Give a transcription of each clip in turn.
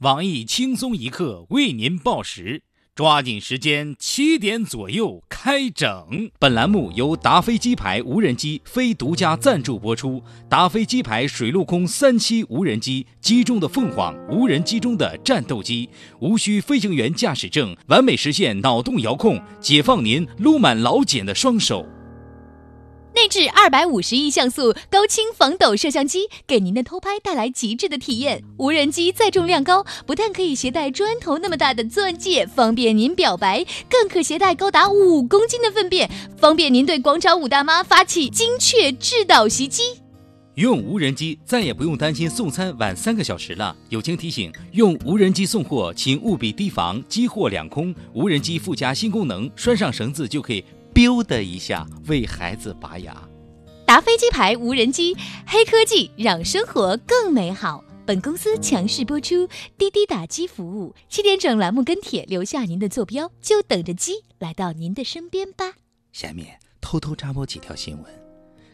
网易轻松一刻为您报时，抓紧时间，七点左右开整。本栏目由达飞机牌无人机非独家赞助播出。达飞机牌水陆空三栖无人机，机中的凤凰，无人机中的战斗机，无需飞行员驾驶证，完美实现脑动遥控，解放您撸满老茧的双手。内置二百五十亿像素高清防抖摄像机，给您的偷拍带来极致的体验。无人机载重量高，不但可以携带砖头那么大的钻戒，方便您表白，更可携带高达五公斤的粪便，方便您对广场舞大妈发起精确制导袭击。用无人机再也不用担心送餐晚三个小时了。友情提醒：用无人机送货，请务必提防机货两空。无人机附加新功能，拴上绳子就可以。Biu 的一下为孩子拔牙，达飞机牌无人机，黑科技让生活更美好。本公司强势播出，滴滴打机服务，七点整栏目跟帖，留下您的坐标，就等着鸡来到您的身边吧。下面偷偷插播几条新闻。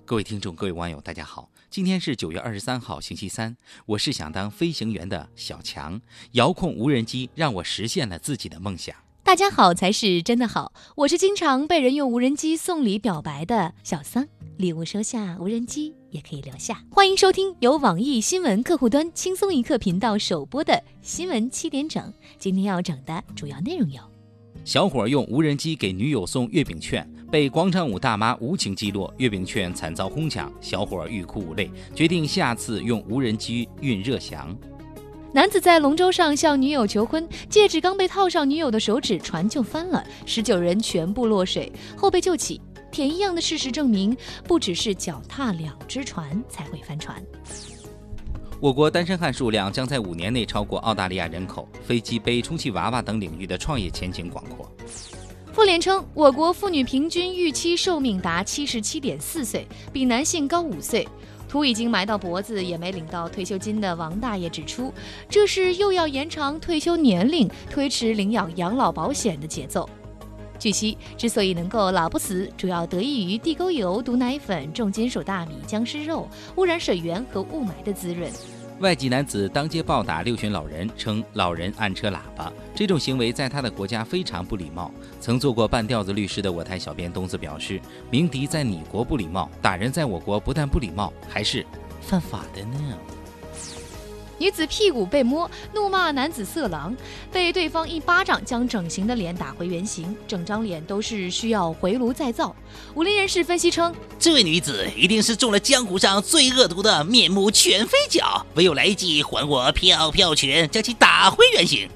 各位听众，各位网友，大家好，今天是九月二十三号，星期三。我是想当飞行员的小强，遥控无人机让我实现了自己的梦想。大家好才是真的好，我是经常被人用无人机送礼表白的小桑，礼物收下，无人机也可以留下。欢迎收听由网易新闻客户端轻松一刻频道首播的新闻七点整，今天要整的主要内容有：小伙用无人机给女友送月饼券，被广场舞大妈无情击落，月饼券惨遭哄抢，小伙欲哭无泪，决定下次用无人机运热翔。男子在龙舟上向女友求婚，戒指刚被套上女友的手指，船就翻了，十九人全部落水，后被救起。铁一样的事实证明，不只是脚踏两只船才会翻船。我国单身汉数量将在五年内超过澳大利亚人口，飞机杯、充气娃娃等领域的创业前景广阔。妇联称，我国妇女平均预期寿命达七十七点四岁，比男性高五岁。土已经埋到脖子也没领到退休金的王大爷指出，这是又要延长退休年龄、推迟领养养老保险的节奏。据悉，之所以能够老不死，主要得益于地沟油、毒奶粉、重金属大米、僵尸肉、污染水源和雾霾的滋润。外籍男子当街暴打六旬老人，称老人按车喇叭，这种行为在他的国家非常不礼貌。曾做过半吊子律师的我台小编东子表示：“鸣笛在你国不礼貌，打人在我国不但不礼貌，还是犯法的呢。”女子屁股被摸，怒骂男子色狼，被对方一巴掌将整形的脸打回原形，整张脸都是需要回炉再造。武林人士分析称，这位女子一定是中了江湖上最恶毒的面目全非脚，唯有来一记还我飘飘拳，将其打回原形。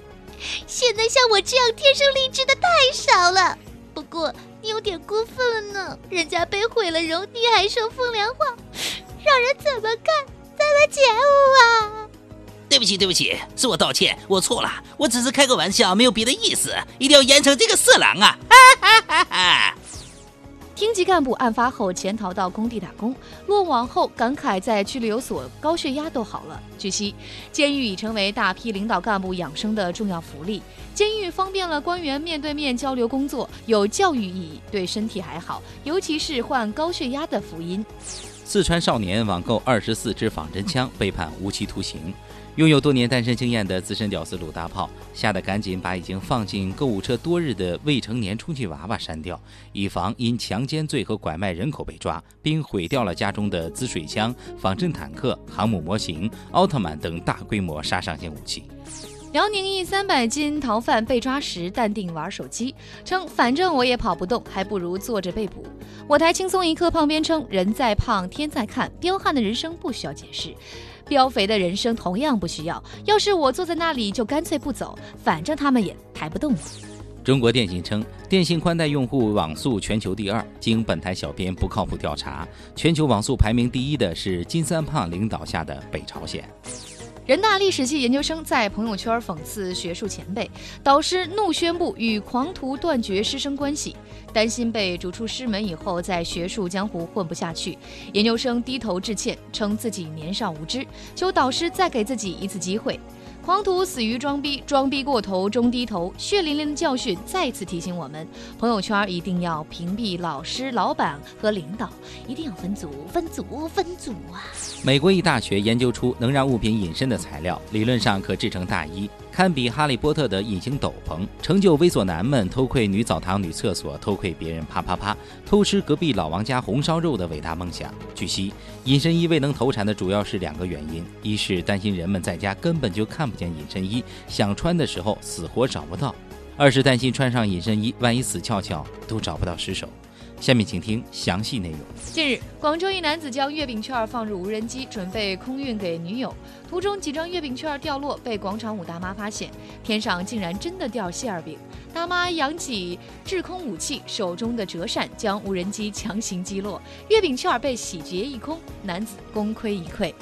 现在像我这样天生丽质的太少了，不过你有点过分了呢，人家被毁了容，你还说风凉话，让人怎么看？怎么觉悟啊？对不起，对不起，是我道歉，我错了，我只是开个玩笑，没有别的意思，一定要严惩这个色狼啊！哈哈哈哈厅级干部案发后潜逃到工地打工，落网后感慨在拘留所高血压都好了。据悉，监狱已成为大批领导干部养生的重要福利，监狱方便了官员面对面交流工作，有教育意义，对身体还好，尤其是患高血压的福音。四川少年网购二十四支仿真枪，被判无期徒刑。拥有多年单身经验的资深屌丝鲁大炮，吓得赶紧把已经放进购物车多日的未成年充气娃娃删掉，以防因强奸罪和拐卖人口被抓，并毁掉了家中的滋水枪、仿真坦克、航母模型、奥特曼等大规模杀伤性武器。辽宁一三百斤逃犯被抓时淡定玩手机，称反正我也跑不动，还不如坐着被捕。我台轻松一刻胖边称人在胖天在看，彪悍的人生不需要解释。膘肥的人生同样不需要。要是我坐在那里，就干脆不走，反正他们也抬不动我。中国电信称，电信宽带用户网速全球第二。经本台小编不靠谱调查，全球网速排名第一的是金三胖领导下的北朝鲜。人大历史系研究生在朋友圈讽刺学术前辈，导师怒宣布与狂徒断绝师生关系，担心被逐出师门以后在学术江湖混不下去。研究生低头致歉，称自己年少无知，求导师再给自己一次机会。黄土死于装逼，装逼过头终低头。血淋淋的教训再次提醒我们：朋友圈一定要屏蔽老师、老板和领导，一定要分组、分组、分组啊！美国一大学研究出能让物品隐身的材料，理论上可制成大衣，堪比哈利波特的隐形斗篷，成就猥琐男们偷窥女澡堂、女厕所、偷窥别人啪啪啪、偷吃隔壁老王家红烧肉的伟大梦想。据悉，隐身衣未能投产的主要是两个原因：一是担心人们在家根本就看不见隐身衣，想穿的时候死活找不到；二是担心穿上隐身衣，万一死翘翘都找不到尸首。下面请听详细内容。近日，广州一男子将月饼券放入无人机，准备空运给女友，途中几张月饼券掉落，被广场舞大妈发现，天上竟然真的掉馅儿饼。大妈扬起制空武器，手中的折扇将无人机强行击落，月饼券被洗劫一空，男子功亏一篑。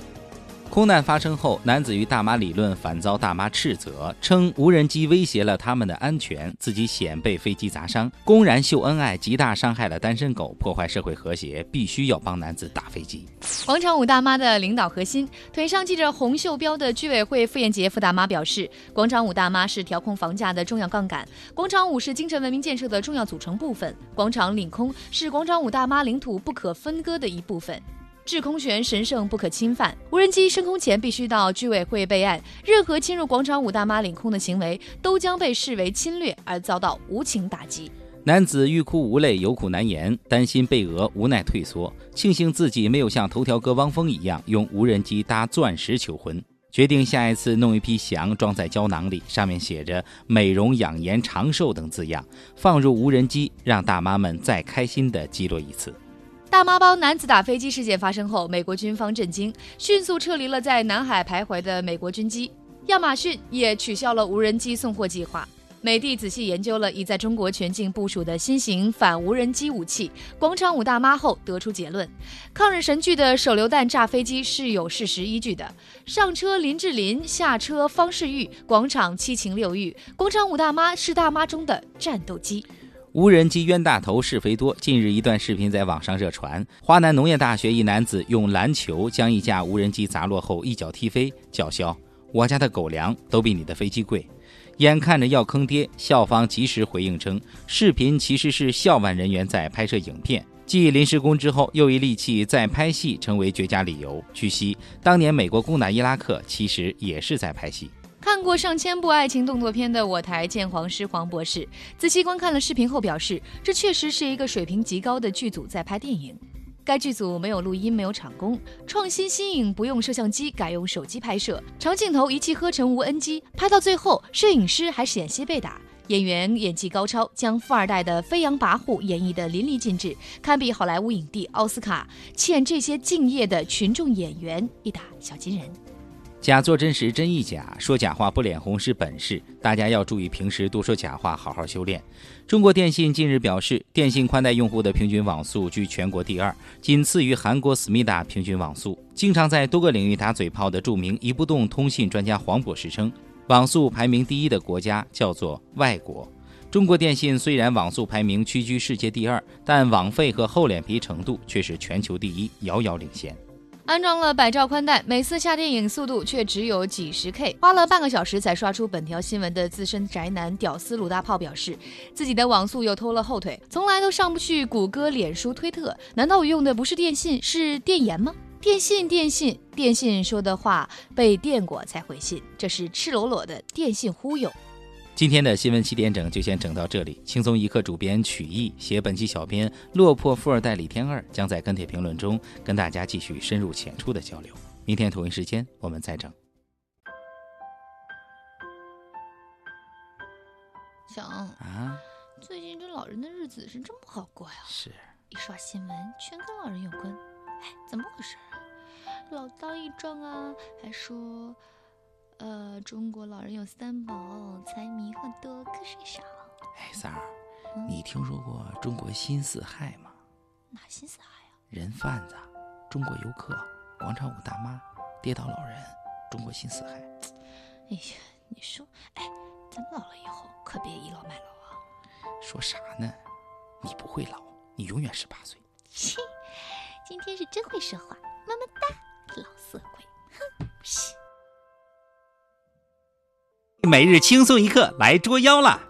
空难发生后，男子与大妈理论，反遭大妈斥责，称无人机威胁了他们的安全，自己险被飞机砸伤，公然秀恩爱，极大伤害了单身狗，破坏社会和谐，必须要帮男子打飞机。广场舞大妈的领导核心，腿上系着红袖标的居委会傅艳杰傅大妈表示，广场舞大妈是调控房价的重要杠杆，广场舞是精神文明建设的重要组成部分，广场领空是广场舞大妈领土不可分割的一部分。制空权神圣不可侵犯，无人机升空前必须到居委会备案。任何侵入广场舞大妈领空的行为，都将被视为侵略而遭到无情打击。男子欲哭无泪，有苦难言，担心被讹，无奈退缩。庆幸自己没有像头条哥汪峰一样用无人机搭钻石求婚，决定下一次弄一批翔装在胶囊里，上面写着“美容养颜长寿”等字样，放入无人机，让大妈们再开心地击落一次。大妈帮男子打飞机事件发生后，美国军方震惊，迅速撤离了在南海徘徊的美国军机。亚马逊也取消了无人机送货计划。美帝仔细研究了已在中国全境部署的新型反无人机武器“广场舞大妈”后，得出结论：抗日神剧的手榴弹炸飞机是有事实依据的。上车林志玲，下车方世玉，广场七情六欲，广场舞大妈是大妈中的战斗机。无人机冤大头是非多。近日，一段视频在网上热传，华南农业大学一男子用篮球将一架无人机砸落后，一脚踢飞，叫嚣：“我家的狗粮都比你的飞机贵。”眼看着要坑爹，校方及时回应称，视频其实是校外人员在拍摄影片，继临时工之后又一利器在拍戏，成为绝佳理由。据悉，当年美国攻打伊拉克，其实也是在拍戏。看过上千部爱情动作片的我台鉴黄师黄博士，仔细观看了视频后表示，这确实是一个水平极高的剧组在拍电影。该剧组没有录音，没有场工，创新新颖，不用摄像机，改用手机拍摄，长镜头一气呵成无 NG，拍到最后，摄影师还险些被打，演员演技高超，将富二代的飞扬跋扈演绎得淋漓尽致，堪比好莱坞影帝奥斯卡，欠这些敬业的群众演员一打小金人。假作真时真亦假，说假话不脸红是本事，大家要注意，平时多说假话，好好修炼。中国电信近日表示，电信宽带用户的平均网速居全国第二，仅次于韩国思密达平均网速。经常在多个领域打嘴炮的著名移不动通信专家黄博士称，网速排名第一的国家叫做外国。中国电信虽然网速排名屈居世界第二，但网费和厚脸皮程度却是全球第一，遥遥领先。安装了百兆宽带，每次下电影速度却只有几十 K，花了半个小时才刷出本条新闻的资深宅男屌丝鲁大炮表示，自己的网速又拖了后腿，从来都上不去谷歌、脸书、推特。难道我用的不是电信，是电盐吗？电信，电信，电信说的话被电过才回信，这是赤裸裸的电信忽悠。今天的新闻七点整就先整到这里。轻松一刻主编曲艺写本期小编落魄富二代李天二将在跟帖评论中跟大家继续深入浅出的交流。明天同一时间我们再整。想啊，最近这老人的日子是真不好过呀。是，一刷新闻全跟老人有关。哎，怎么回事啊？老当益壮啊，还说。呃，中国老人有三宝，财迷很多，瞌睡少。哎，三儿，你听说过中国新四害吗？哪新四害呀？人贩子、中国游客、广场舞大妈、跌倒老人，中国新四害。哎呀，你说，哎，咱们老了以后可别倚老卖老啊。说啥呢？你不会老，你永远十八岁。切，今天是真会说话，么么哒，老色鬼，哼，每日轻松一刻来捉妖啦！